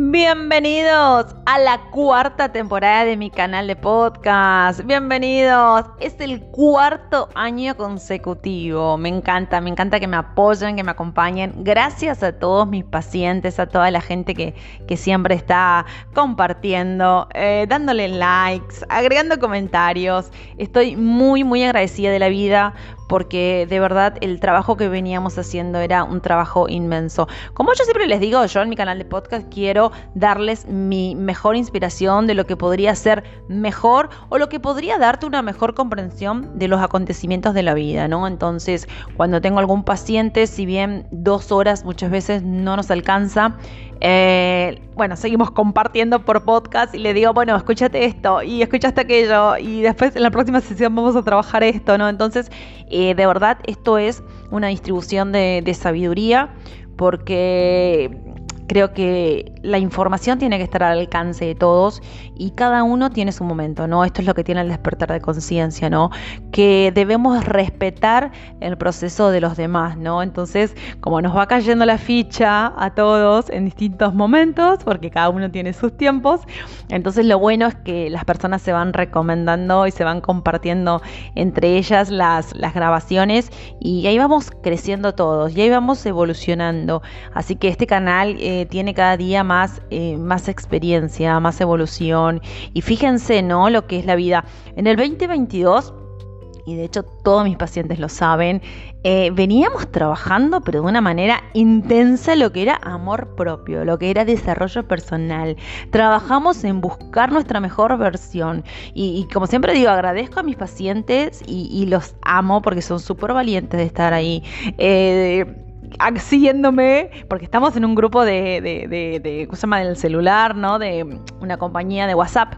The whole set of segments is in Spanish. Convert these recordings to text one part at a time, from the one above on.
Bienvenidos a la cuarta temporada de mi canal de podcast. Bienvenidos. Es el cuarto año consecutivo. Me encanta, me encanta que me apoyen, que me acompañen. Gracias a todos mis pacientes, a toda la gente que, que siempre está compartiendo, eh, dándole likes, agregando comentarios. Estoy muy, muy agradecida de la vida porque de verdad el trabajo que veníamos haciendo era un trabajo inmenso. Como yo siempre les digo, yo en mi canal de podcast quiero darles mi mejor inspiración de lo que podría ser mejor o lo que podría darte una mejor comprensión de los acontecimientos de la vida, ¿no? Entonces, cuando tengo algún paciente, si bien dos horas muchas veces no nos alcanza, eh, bueno, seguimos compartiendo por podcast y le digo, bueno, escúchate esto y escuchaste aquello y después en la próxima sesión vamos a trabajar esto, ¿no? Entonces, eh, de verdad, esto es una distribución de, de sabiduría porque Creo que la información tiene que estar al alcance de todos y cada uno tiene su momento, ¿no? Esto es lo que tiene el despertar de conciencia, ¿no? Que debemos respetar el proceso de los demás, ¿no? Entonces, como nos va cayendo la ficha a todos en distintos momentos, porque cada uno tiene sus tiempos, entonces lo bueno es que las personas se van recomendando y se van compartiendo entre ellas las, las grabaciones y ahí vamos creciendo todos y ahí vamos evolucionando. Así que este canal... Eh, tiene cada día más, eh, más experiencia, más evolución. Y fíjense, ¿no? Lo que es la vida. En el 2022 y de hecho todos mis pacientes lo saben, eh, veníamos trabajando pero de una manera intensa lo que era amor propio, lo que era desarrollo personal. Trabajamos en buscar nuestra mejor versión y, como siempre digo, agradezco a mis pacientes y, los amo porque son súper valientes de estar ahí. Eh, siguiéndome, porque estamos en un grupo de, ¿cómo se llama? Del celular, ¿no? De una compañía de WhatsApp.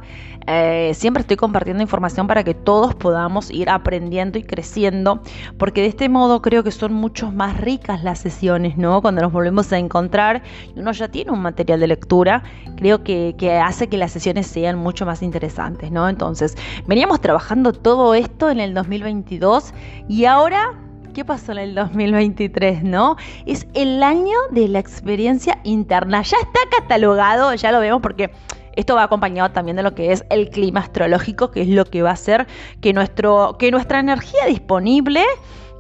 Eh, siempre estoy compartiendo información para que todos podamos ir aprendiendo y creciendo, porque de este modo creo que son mucho más ricas las sesiones, ¿no? Cuando nos volvemos a encontrar y uno ya tiene un material de lectura, creo que, que hace que las sesiones sean mucho más interesantes, ¿no? Entonces, veníamos trabajando todo esto en el 2022 y ahora ¿Qué pasó en el 2023, no? Es el año de la experiencia interna. Ya está catalogado, ya lo vemos porque esto va acompañado también de lo que es el clima astrológico, que es lo que va a hacer que, nuestro, que nuestra energía disponible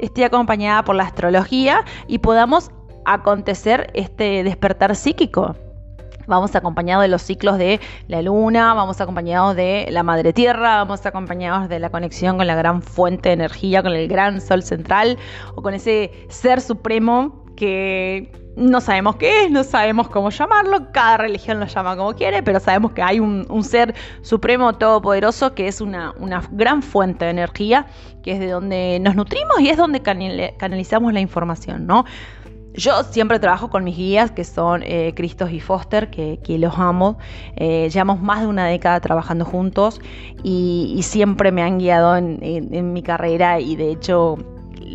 esté acompañada por la astrología y podamos acontecer este despertar psíquico vamos acompañados de los ciclos de la luna, vamos acompañados de la madre tierra, vamos acompañados de la conexión con la gran fuente de energía, con el gran sol central o con ese ser supremo que no sabemos qué es, no sabemos cómo llamarlo, cada religión lo llama como quiere, pero sabemos que hay un, ser supremo todopoderoso que es una, gran fuente de energía, que es de donde nos nutrimos y es donde canalizamos la información, ¿no? Yo siempre trabajo con mis guías, que son eh, Cristos y Foster, que, los amo. Eh, llevamos más de una década trabajando juntos y, siempre me han guiado en, mi carrera y de hecho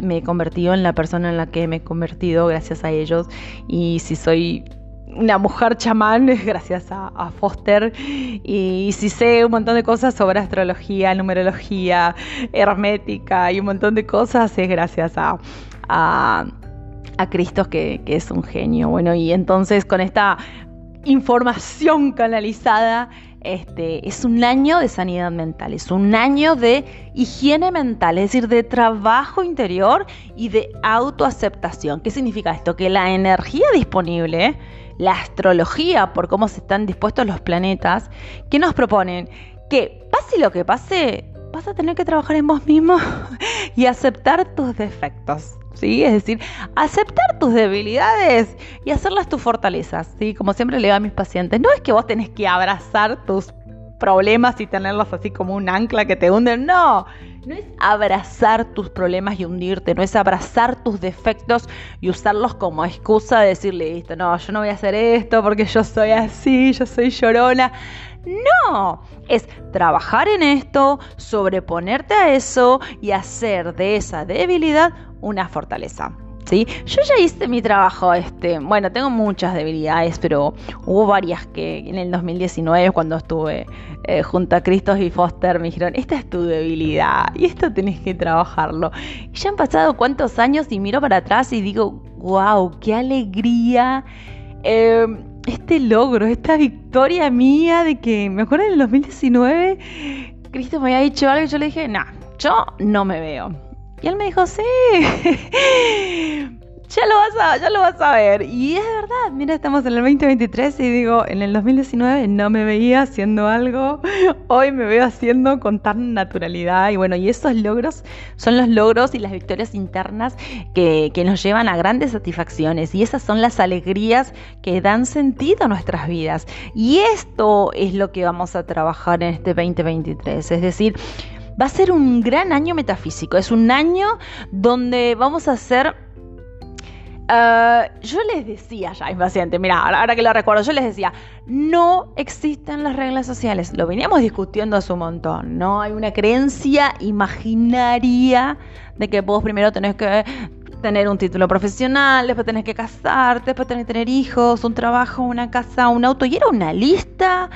me he convertido en la persona en la que me he convertido gracias a ellos. Y si soy una mujer chamán es gracias a, Foster y si sé un montón de cosas sobre astrología, numerología, hermética y un montón de cosas es gracias a Cristo que, es un genio. Bueno, y entonces con esta información canalizada, este, es un año de sanidad mental, es un año de higiene mental, es decir, de trabajo interior y de autoaceptación. ¿Qué significa esto? Que la energía disponible, la astrología, por cómo se están dispuestos los planetas, ¿qué nos proponen? Que pase lo que pase, vas a tener que trabajar en vos mismo y aceptar tus defectos. ¿Sí? Es decir, aceptar tus debilidades y hacerlas tus fortalezas, ¿sí? Como siempre le digo a mis pacientes, no es que vos tenés que abrazar tus problemas y tenerlos así como un ancla que te hunden, no. No es abrazar tus problemas y hundirte, no es abrazar tus defectos y usarlos como excusa de decirle, listo, no, yo no voy a hacer esto porque yo soy así, yo soy llorona. No, es trabajar en esto, sobreponerte a eso y hacer de esa debilidad una fortaleza. ¿Sí? Yo ya hice mi trabajo, este, bueno, tengo muchas debilidades, pero hubo varias que en el 2019 cuando estuve eh, junto a Cristos y Foster me dijeron, esta es tu debilidad y esto tenés que trabajarlo. Y ya han pasado cuántos años y miro para atrás y digo, wow, qué alegría. Eh, este logro, esta victoria mía de que, me acuerdo en el 2019, Cristo me había dicho algo y yo le dije, no, yo no me veo. Y él me dijo, sí, ya lo vas a, ya lo vas a ver. Y es verdad, mira, estamos en el 2023 y digo, en el 2019 no me veía haciendo algo, hoy me veo haciendo con tan naturalidad. Y bueno, y esos logros son los logros y las victorias internas que, que nos llevan a grandes satisfacciones. Y esas son las alegrías que dan sentido a nuestras vidas. Y esto es lo que vamos a trabajar en este 2023. Es decir, va a ser un gran año metafísico. Es un año donde vamos a hacer Uh, yo les decía ya, impaciente, mira, ahora, que lo recuerdo, yo les decía, no existen las reglas sociales. Lo veníamos discutiendo hace un montón, ¿no? Hay una creencia imaginaria de que vos primero tenés que tener un título profesional, después tenés que casarte, después tenés que tener hijos, un trabajo, una casa, un auto. Y era una lista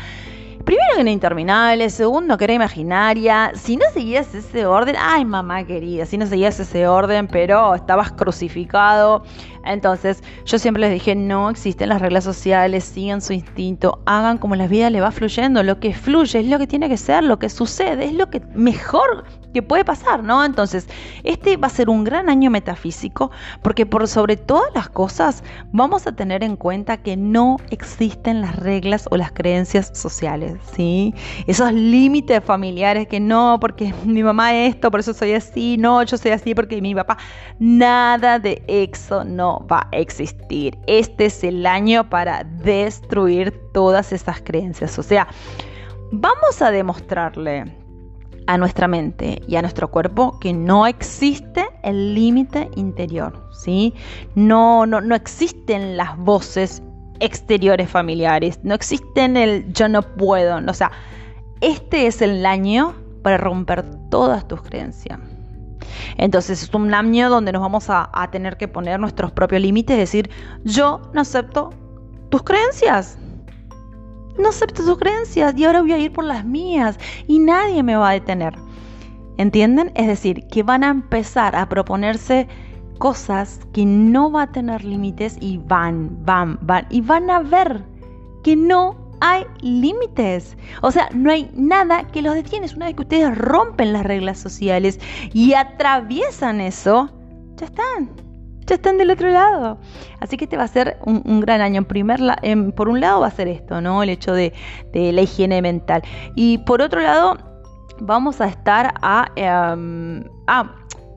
Primero que era interminable, segundo que era imaginaria. Si no seguías ese orden, ay mamá querida, si no seguías ese orden, pero estabas crucificado. Entonces yo siempre les dije, no existen las reglas sociales, sigan su instinto, hagan como la vida le va fluyendo. Lo que fluye es lo que tiene que ser, lo que sucede, es lo que mejor que puede pasar, ¿no? Entonces, este va a ser un gran año metafísico porque por sobre todas las cosas vamos a tener en cuenta que no existen las reglas o las creencias sociales, ¿sí? Esos límites familiares que no, porque mi mamá es esto, por eso soy así, no, yo soy así porque mi papá, nada de eso no va a existir. Este es el año para destruir todas esas creencias, o sea, vamos a demostrarle a nuestra mente y a nuestro cuerpo que no existe el límite interior, ¿sí? No, no, no existen las voces exteriores familiares, no existen el yo no puedo, o sea, este es el año para romper todas tus creencias. Entonces es un año donde nos vamos a, a tener que poner nuestros propios límites, decir, yo no acepto tus creencias, no acepto sus creencias y ahora voy a ir por las mías y nadie me va a detener. ¿Entienden? Es decir, que van a empezar a proponerse cosas que no va a tener límites y van, van, van y van a ver que no hay límites. O sea, no hay nada que los detiene. Una vez que ustedes rompen las reglas sociales y atraviesan eso, ya están están del otro lado. Así que este va a ser un, gran año. En primer por un lado va a ser esto, ¿no? El hecho de, la higiene mental. Y por otro lado, vamos a estar a... Em,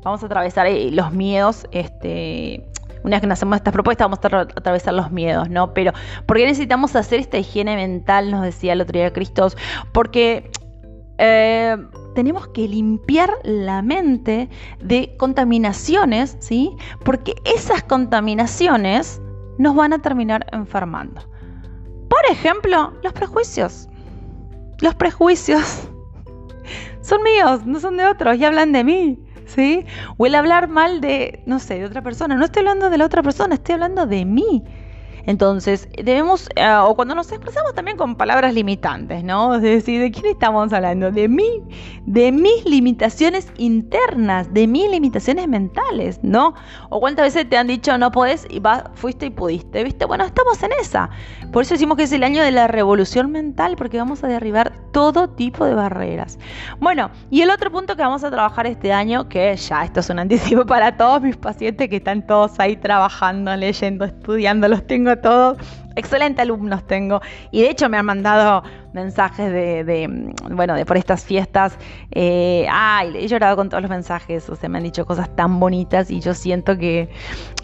vamos a atravesar eh, los miedos, este... Una vez que hacemos estas propuestas vamos a atravesar los miedos, ¿no? Pero, ¿por qué necesitamos hacer esta higiene mental? Nos decía el otro día Cristos. Porque eh, tenemos que limpiar la mente de contaminaciones, ¿sí? Porque esas contaminaciones nos van a terminar enfermando. Por ejemplo, los prejuicios. Los prejuicios son míos, no son de otros y hablan de mí, ¿sí? O el hablar mal de, no sé, de otra persona. No estoy hablando de la otra persona, estoy hablando de mí. Entonces, debemos, eh, o cuando nos expresamos también con palabras limitantes, ¿no? Es decir, ¿de quién estamos hablando? De mí, de mis limitaciones internas, de mis limitaciones mentales, ¿no? O cuántas veces te han dicho no podés y vas, fuiste y pudiste, ¿viste? Bueno, estamos en esa. Por eso decimos que es el año de la revolución mental, porque vamos a derribar todo tipo de barreras. Bueno, y el otro punto que vamos a trabajar este año, que ya esto es un anticipo para todos mis pacientes que están todos ahí trabajando, leyendo, estudiando, los tengo todos. Excelentes alumnos tengo. Y de hecho me han mandado mensajes de, bueno, de por estas fiestas. Eh, ay, he llorado con todos los mensajes. O sea, me han dicho cosas tan bonitas y yo siento que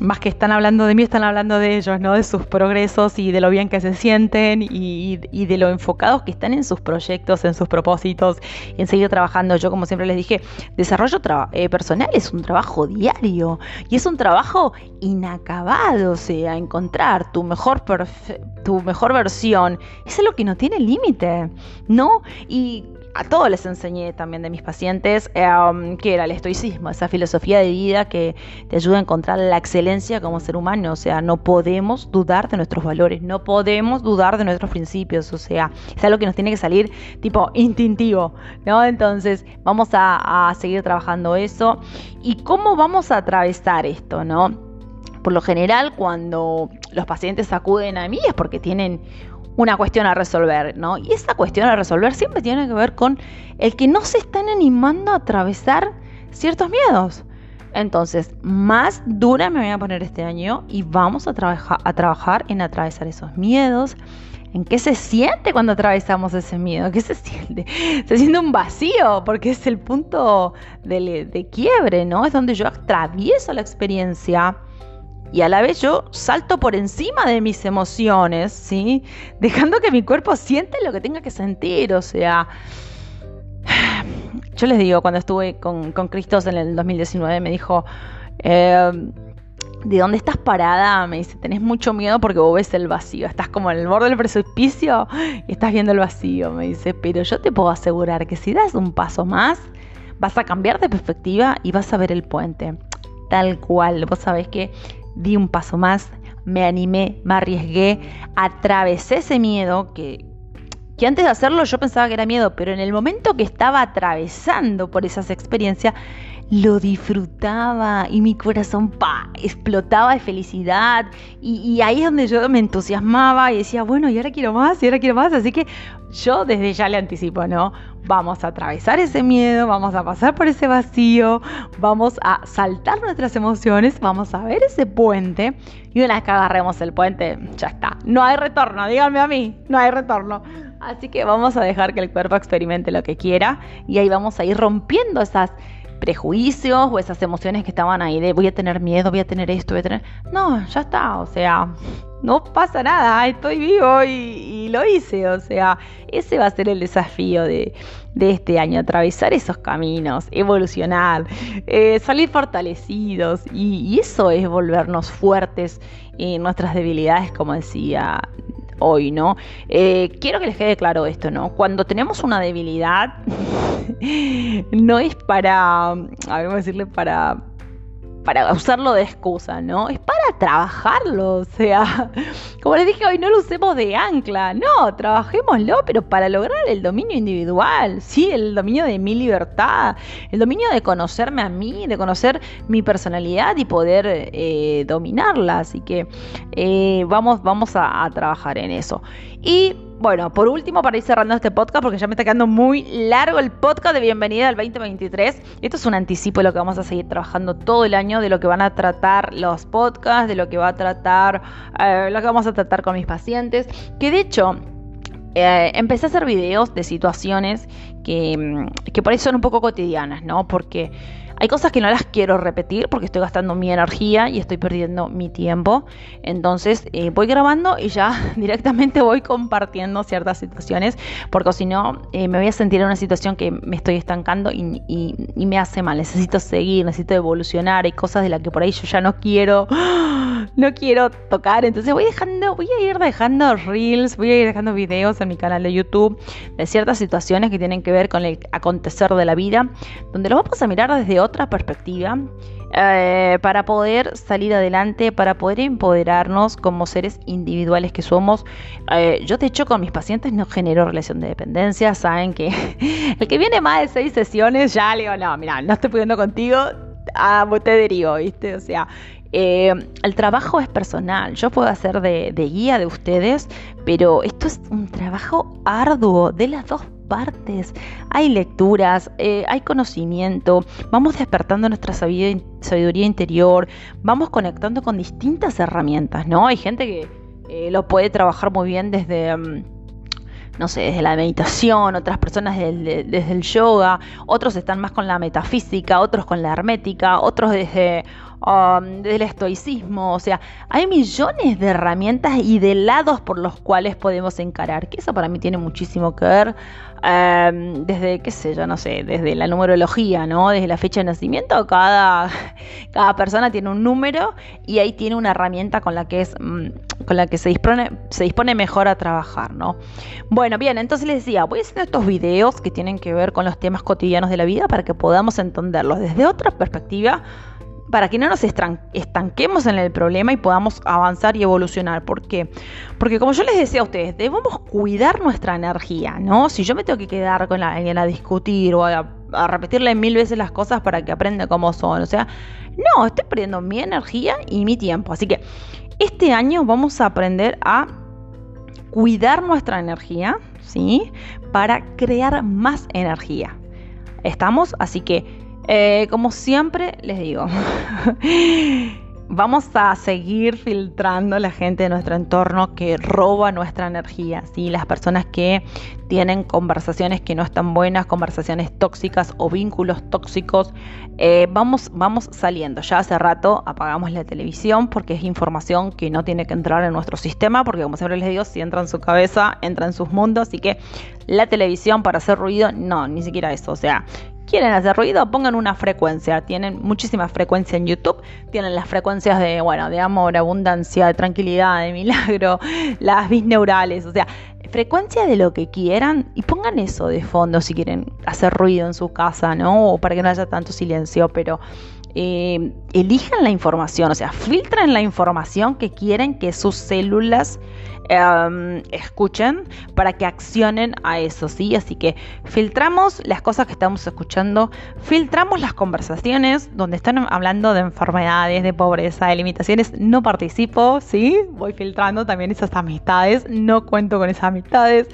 más que están hablando de mí, están hablando de ellos, ¿no? De sus progresos y de lo bien que se sienten y, de lo enfocados que están en sus proyectos, en sus propósitos y en seguir trabajando. Yo, como siempre les dije, desarrollo eh, personal es un trabajo diario y es un trabajo inacabado. O sea, encontrar tu mejor perfil tu mejor versión, es algo que no tiene límite, ¿no? Y a todos les enseñé también de mis pacientes em, que era el estoicismo, esa filosofía de vida que te ayuda a encontrar la excelencia como ser humano. O sea, no podemos dudar de nuestros valores, no podemos dudar de nuestros principios. O sea, es algo que nos tiene que salir tipo instintivo, ¿no? Entonces, vamos a, a seguir trabajando eso. ¿Y cómo vamos a atravesar esto, no? Por lo general, cuando los pacientes acuden a mí es porque tienen una cuestión a resolver, ¿no? Y esa cuestión a resolver siempre tiene que ver con el que no se están animando a atravesar ciertos miedos. Entonces, más dura me voy a poner este año y vamos a, a trabajar en atravesar esos miedos, en qué se siente cuando atravesamos ese miedo, qué se siente. Se siente un vacío, porque es el punto de, de quiebre, ¿no? Es donde yo atravieso la experiencia y a la vez yo salto por encima de mis emociones, ¿sí? Dejando que mi cuerpo siente lo que tenga que sentir, o sea... Yo les digo, cuando estuve con, con Cristos en el 2019, me dijo, eh, ¿de dónde estás parada? Me dice, tenés mucho miedo porque vos ves el vacío, estás como en el borde del precipicio y estás viendo el vacío, me dice, pero yo te puedo asegurar que si das un paso más, vas a cambiar de perspectiva y vas a ver el puente. Tal cual, vos sabés que di un paso más, me animé, me arriesgué, atravesé ese miedo que, que antes de hacerlo yo pensaba que era miedo, pero en el momento que estaba atravesando por esas experiencias, lo disfrutaba y mi corazón pa, explotaba de felicidad. Y, ahí es donde yo me entusiasmaba y decía, bueno, y ahora quiero más, y ahora quiero más, así que yo desde ya le anticipo, ¿no? Vamos a atravesar ese miedo, vamos a pasar por ese vacío, vamos a saltar nuestras emociones, vamos a ver ese puente. Y una vez que agarremos el puente, ya está, no hay retorno, díganme a mí, no hay retorno. Así que vamos a dejar que el cuerpo experimente lo que quiera y ahí vamos a ir rompiendo esas prejuicios o esas emociones que estaban ahí de voy a tener miedo, voy a tener esto, voy a tener... No, ya está, o sea, no pasa nada, estoy vivo y, lo hice, o sea, ese va a ser el desafío de, este año, atravesar esos caminos, evolucionar, eh, salir fortalecidos y, eso es volvernos fuertes en nuestras debilidades, como decía hoy, ¿no? Eh, quiero que les quede claro esto, ¿no? Cuando tenemos una debilidad, no es para, a ver, decirle, para para usarlo de excusa, ¿no? Es para trabajarlo, o sea, como les dije hoy, no lo usemos de ancla, no, trabajémoslo, pero para lograr el dominio individual, sí, el dominio de mi libertad, el dominio de conocerme a mí, de conocer mi personalidad y poder eh, dominarla, así que eh, vamos, vamos a, a trabajar en eso. Y bueno, por último, para ir cerrando este podcast, porque ya me está quedando muy largo el podcast de bienvenida al 2023. Esto es un anticipo de lo que vamos a seguir trabajando todo el año, de lo que van a tratar los podcasts, de lo que va a tratar, eh, lo que vamos a tratar con mis pacientes. Que de hecho, eh, empecé a hacer videos de situaciones que, mm, que por ahí son un poco cotidianas, ¿no? Porque hay cosas que no las quiero repetir porque estoy gastando mi energía y estoy perdiendo mi tiempo. Entonces eh, voy grabando y ya directamente voy compartiendo ciertas situaciones porque si no eh, me voy a sentir en una situación que me estoy estancando y, me hace mal. Necesito seguir, necesito evolucionar. Hay cosas de las que por ahí yo ya no quiero, no quiero tocar. Entonces voy dejando, voy a ir dejando reels, voy a ir dejando videos en mi canal de YouTube de ciertas situaciones que tienen que ver con el acontecer de la vida, donde lo vamos a mirar desde otra perspectiva eh, para poder salir adelante, para poder empoderarnos como seres individuales que somos. Eh, yo de hecho con mis pacientes no genero relación de dependencia, saben que el que viene más de seis sesiones ya le digo, no, mira, no estoy pudiendo contigo, ah, te derivo, ¿viste? O sea, eh, el trabajo es personal, yo puedo hacer de, guía de ustedes, pero esto es un trabajo arduo de las dos partes. Hay lecturas, eh, hay conocimiento, vamos despertando nuestra sabiduría interior, vamos conectando con distintas herramientas, ¿no? Hay gente que eh, lo puede trabajar muy bien desde... Mm, no sé, desde la meditación, otras personas desde el yoga, otros están más con la metafísica, otros con la hermética, otros desde Um, del estoicismo, o sea, hay millones de herramientas y de lados por los cuales podemos encarar, que eso para mí tiene muchísimo que ver um, desde, qué sé yo, no sé, desde la numerología, ¿no? Desde la fecha de nacimiento, cada, cada persona tiene un número y ahí tiene una herramienta con la que es, mm, con la que se dispone, se dispone mejor a trabajar, ¿no? Bueno, bien, entonces les decía, voy hacer estos videos que tienen que ver con los temas cotidianos de la vida para que podamos entenderlos desde otra perspectiva para que no nos estanquemos en el problema y podamos avanzar y evolucionar. ¿Por qué? Porque como yo les decía a ustedes, debemos cuidar nuestra energía, ¿no? Si yo me tengo que quedar con alguien a discutir o a a repetirle mil veces las cosas para que aprenda cómo son. O sea, no, estoy perdiendo mi energía y mi tiempo. Así que este año vamos a aprender a cuidar nuestra energía, ¿sí? Para crear más energía. ¿Estamos? Así que, eh, como siempre les digo, vamos a seguir filtrando la gente de nuestro entorno que roba nuestra energía, ¿sí? las personas que tienen conversaciones que no están buenas, conversaciones tóxicas o vínculos tóxicos, eh, vamos, vamos saliendo. Ya hace rato apagamos la televisión porque es información que no tiene que entrar en nuestro sistema, porque como siempre les digo, si entra en su cabeza, entra en sus mundos, así que la televisión para hacer ruido, no, ni siquiera eso, o sea, quieren hacer ruido, pongan una frecuencia. Tienen muchísimas frecuencias en YouTube. Tienen las frecuencias de, bueno, de amor, abundancia, de tranquilidad, de milagro, las bisneurales, o sea, frecuencia de lo que quieran y pongan eso de fondo si quieren hacer ruido en su casa, ¿no? O para que no haya tanto silencio, pero eh, elijan la información, o sea, filtren la información que quieren que sus células Em, escuchen para que accionen a eso, ¿sí? Así que filtramos las cosas que estamos escuchando, filtramos las conversaciones donde están hablando de enfermedades, de pobreza, de limitaciones. No participo, ¿sí? Voy filtrando también esas amistades, no cuento con esas amistades.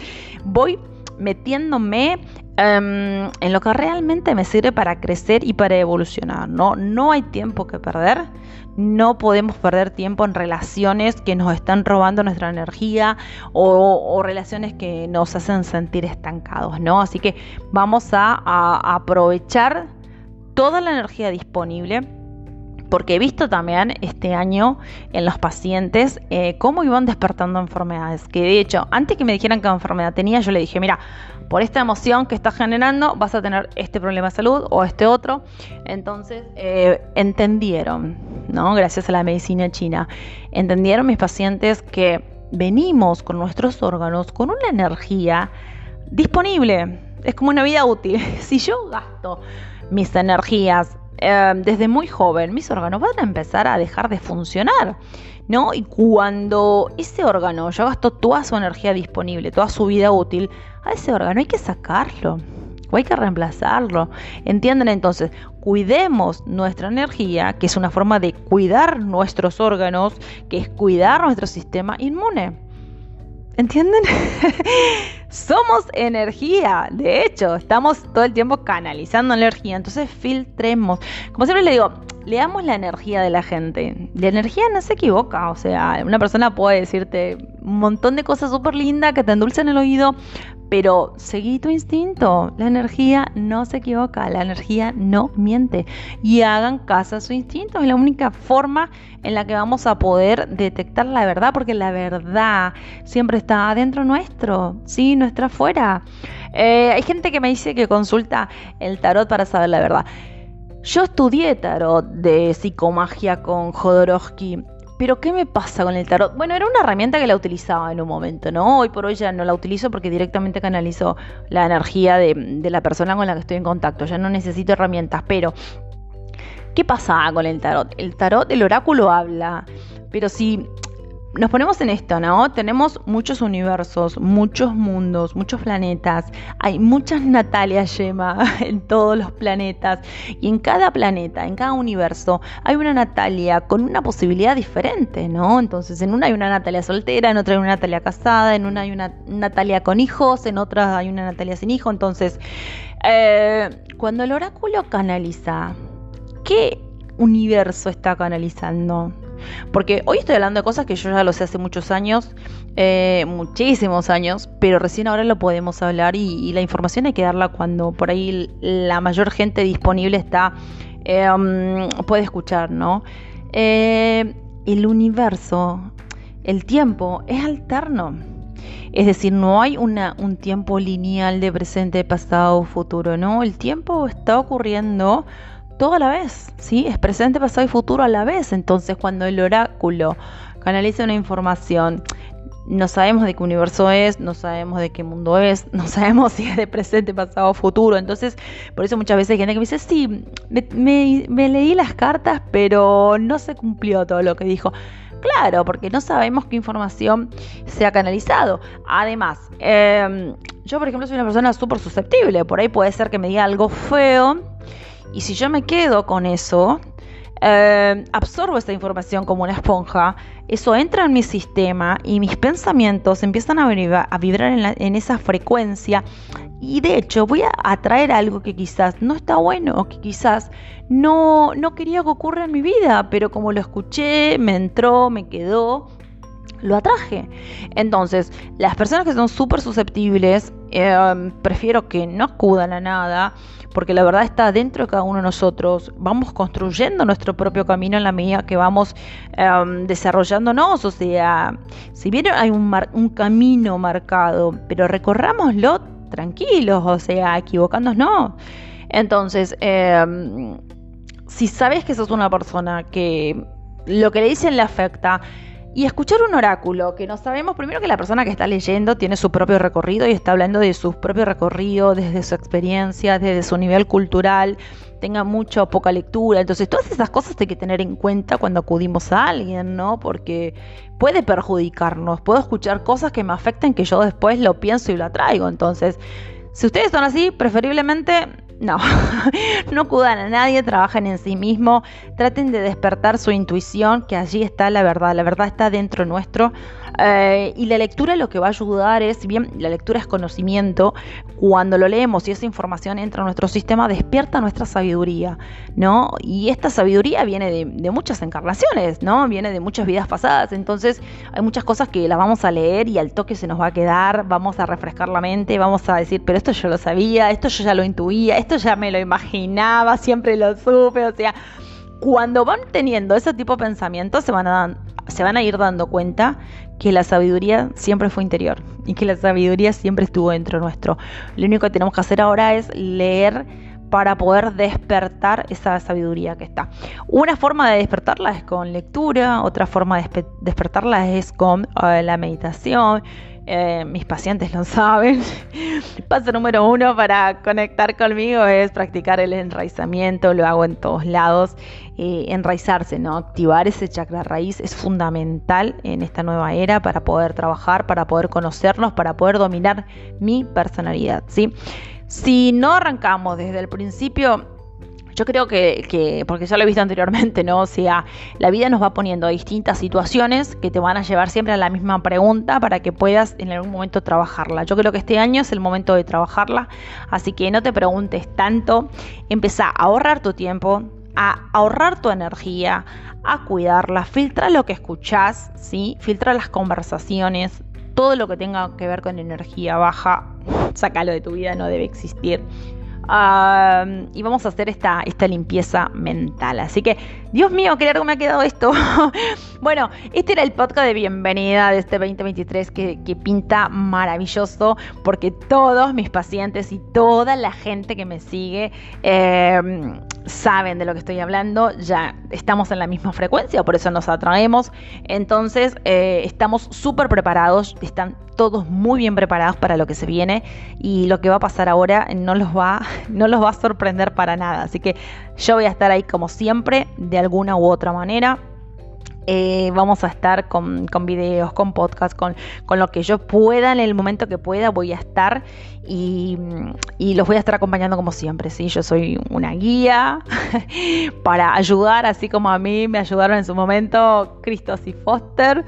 Voy metiéndome em, en lo que realmente me sirve para crecer y para evolucionar, ¿no? No hay tiempo que perder no podemos perder tiempo en relaciones que nos están robando nuestra energía o, relaciones que nos hacen sentir estancados, ¿no? Así que vamos a, aprovechar toda la energía disponible porque he visto también este año en los pacientes eh, cómo iban despertando enfermedades. Que de hecho, antes que me dijeran qué enfermedad tenía, yo le dije, mira, por esta emoción que estás generando vas a tener este problema de salud o este otro. Entonces, eh, entendieron, ¿no? Gracias a la medicina china, entendieron mis pacientes que venimos con nuestros órganos con una energía disponible. Es como una vida útil. Si yo gasto mis energías eh, desde muy joven, mis órganos van a empezar a dejar de funcionar. ¿no? Y cuando ese órgano ya gastó toda su energía disponible, toda su vida útil, a ese órgano hay que sacarlo o hay que reemplazarlo. ¿Entienden? Entonces, cuidemos nuestra energía, que es una forma de cuidar nuestros órganos, que es cuidar nuestro sistema inmune. ¿Entienden? Somos energía. De hecho, estamos todo el tiempo canalizando energía. Entonces filtremos. Como siempre le digo, leamos la energía de la gente. La energía no se equivoca. O sea, una persona puede decirte un montón de cosas súper lindas que te endulcen el oído, pero seguí tu instinto. La energía no se equivoca, la energía no miente. Y hagan caso a su instinto. Es la única forma en la que vamos a poder detectar la verdad, porque la verdad siempre está adentro nuestro, ¿sí? No está afuera. Eh, hay gente que me dice que consulta el tarot para saber la verdad. Yo estudié tarot de psicomagia con Jodorowsky pero ¿qué me pasa con el tarot? Bueno, era una herramienta que la utilizaba en un momento, ¿no? Hoy por hoy ya no la utilizo porque directamente canalizo la energía de, de la persona con la que estoy en contacto. Ya no necesito herramientas, pero ¿qué pasa con el tarot? El tarot, el oráculo habla, pero si nos ponemos en esto, ¿no? Tenemos muchos universos, muchos mundos, muchos planetas. Hay muchas Natalia Yema en todos los planetas. Y en cada planeta, en cada universo, hay una Natalia con una posibilidad diferente, ¿no? Entonces, en una hay una Natalia soltera, en otra hay una Natalia casada, en una hay una Natalia con hijos, en otra hay una Natalia sin hijo. Entonces, eh, cuando el oráculo canaliza, ¿qué universo está canalizando? Porque hoy estoy hablando de cosas que yo ya lo sé hace muchos años, eh, muchísimos años, pero recién ahora lo podemos hablar y, la información hay que darla cuando por ahí la mayor gente disponible está, um, puede escuchar, ¿no? Eh, el universo, el tiempo es alterno. Es decir, no hay una, un tiempo lineal de presente, pasado, futuro, ¿no? El tiempo está ocurriendo todo a la vez, ¿sí? Es presente, pasado y futuro a la vez. Entonces, cuando el oráculo canaliza una información, no sabemos de qué universo es, no sabemos de qué mundo es, no sabemos si es de presente, pasado o futuro. Entonces, por eso muchas veces hay gente que me dice, sí, me, leí las cartas, pero no se cumplió todo lo que dijo. Claro, porque no sabemos qué información se ha canalizado. Además, em, yo, por ejemplo, soy una persona súper susceptible. Por ahí puede ser que me diga algo feo. Y si yo me quedo con eso, eh, absorbo esta información como una esponja, eso entra en mi sistema y mis pensamientos empiezan a, vibrar en, esa frecuencia. Y de hecho voy a atraer algo que quizás no está bueno que quizás no, no quería que ocurra en mi vida, pero como lo escuché, me entró, me quedó lo atraje. Entonces, las personas que son súper susceptibles, em, prefiero que no acudan a nada, porque la verdad está dentro de cada uno de nosotros. Vamos construyendo nuestro propio camino en la medida que vamos em, desarrollándonos. O sea, si bien hay un, camino marcado, pero recorrámoslo tranquilos, o sea, equivocándonos no. Entonces, em, si sabes que sos una persona que lo que le dicen le afecta, y escuchar un oráculo, que no sabemos primero que la persona que está leyendo tiene su propio recorrido y está hablando de su propio recorrido, desde su experiencia, desde su nivel cultural, tenga mucha o poca lectura. Entonces, todas esas cosas hay que tener en cuenta cuando acudimos a alguien, ¿no? Porque puede perjudicarnos. Puedo escuchar cosas que me afecten que yo después lo pienso y lo atraigo. Entonces, si ustedes son así, preferiblemente no, no acudan a nadie, trabajen en sí mismo, traten de despertar su intuición, que allí está la verdad, la verdad está dentro nuestro. Eh, y la lectura lo que va a ayudar es, si bien la lectura es conocimiento, cuando lo leemos y esa información entra a nuestro sistema, despierta nuestra sabiduría, ¿no? Y esta sabiduría viene de, muchas encarnaciones, ¿no? Viene de muchas vidas pasadas, entonces hay muchas cosas que las vamos a leer y al toque se nos va a quedar, vamos a refrescar la mente, vamos a decir, pero esto yo lo sabía, esto yo ya lo intuía, esto ya me lo imaginaba, siempre lo supe, o sea, cuando van teniendo ese tipo de pensamientos se van a, se van a ir dando cuenta que la sabiduría siempre fue interior y que la sabiduría siempre estuvo dentro nuestro. Lo único que tenemos que hacer ahora es leer para poder despertar esa sabiduría que está. Una forma de despertarla es con lectura, otra forma de despertarla es con eh, la meditación eh, mis pacientes lo saben. Paso número uno para conectar conmigo es practicar el enraizamiento, lo hago en todos lados. Enraizarse, ¿no? Activar ese chakra raíz es fundamental en esta nueva era para poder trabajar, para poder conocernos, para poder dominar mi personalidad, ¿sí? Si no arrancamos desde el principio, yo creo que, porque ya lo he visto anteriormente, ¿no? O sea, la vida nos va poniendo distintas situaciones que te van a llevar siempre a la misma pregunta para que puedas en algún momento trabajarla. Yo creo que este año es el momento de trabajarla, así que no te preguntes tanto, empieza a ahorrar tu tiempo, a ahorrar tu energía, a cuidarla, filtra lo que escuchás, ¿sí? Filtra las conversaciones, todo lo que tenga que ver con energía baja, sácalo de tu vida, no debe existir y vamos a hacer esta, esta limpieza mental. Así que, Dios mío, qué largo me ha quedado esto. bueno, este era el podcast de bienvenida de este 2023 que, pinta maravilloso porque todos mis pacientes y toda la gente que me sigue em, saben de lo que estoy hablando, ya estamos en la misma frecuencia, por eso nos atraemos. Entonces, eh, estamos súper preparados, están todos muy bien preparados para lo que se viene y lo que va a pasar ahora no los va, no los va a sorprender para nada. Así que yo voy a estar ahí como siempre, de alguna u otra manera. Eh, vamos a estar con, con videos, con podcasts, con, con, lo que yo pueda, en el momento que pueda, voy a estar y, los voy a estar acompañando como siempre. ¿sí? Yo soy una guía para ayudar, así como a mí me ayudaron en su momento Cristos y Foster.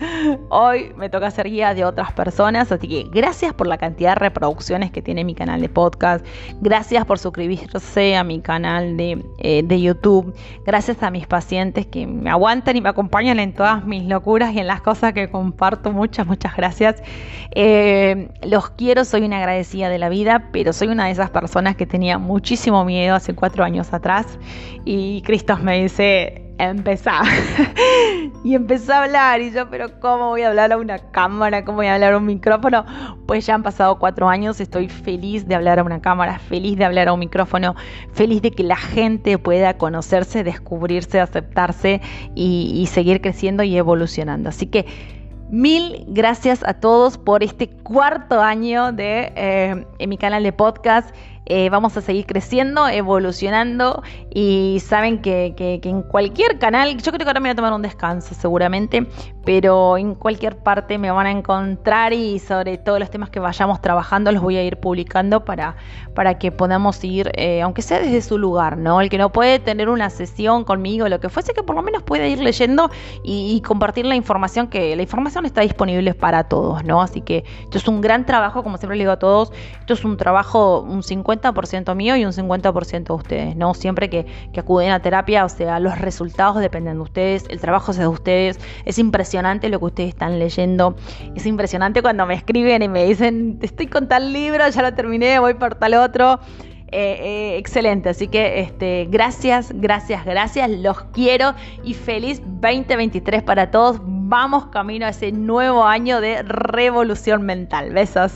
Hoy me toca ser guía de otras personas, así que gracias por la cantidad de reproducciones que tiene mi canal de podcast. Gracias por suscribirse a mi canal de, eh, de YouTube. Gracias a mis pacientes que me aguantan y me acompañan en todas mis locuras y en las cosas que comparto. Muchas, muchas gracias. Eh, los quiero, soy una agradecida de la vida, pero soy una de esas personas que tenía muchísimo miedo hace cuatro años atrás y Cristo me dice, empezá. y empecé a hablar y yo, pero ¿cómo voy a hablar a una cámara? ¿Cómo voy a hablar a un micrófono? Pues ya han pasado cuatro años, estoy feliz de hablar a una cámara, feliz de hablar a un micrófono, feliz de que la gente pueda conocerse, descubrirse, aceptarse y, seguir creciendo y evolucionando. Así que Mil gracias a todos por este cuarto año de eh, en mi canal de podcast. Eh, vamos a seguir creciendo, evolucionando y saben que, en cualquier canal, yo creo que ahora me voy a tomar un descanso seguramente, pero en cualquier parte me van a encontrar y sobre todos los temas que vayamos trabajando los voy a ir publicando para, para que podamos ir, eh, aunque sea desde su lugar, ¿no? El que no puede tener una sesión conmigo, lo que fuese, que por lo menos pueda ir leyendo y, y compartir la información, que la información está disponible para todos, ¿no? Así que esto es un gran trabajo, como siempre le digo a todos, esto es un trabajo un 50% mío y un 50% de ustedes, ¿no? Siempre que, acuden a terapia, o sea, los resultados dependen de ustedes, el trabajo es de ustedes, es impresionante lo que ustedes están leyendo, es impresionante cuando me escriben y me dicen, estoy con tal libro, ya lo terminé, voy por tal otro. Eh, eh, excelente, así que este, gracias, gracias, gracias, los quiero y feliz 2023 para todos. Vamos camino a ese nuevo año de revolución mental. Besos.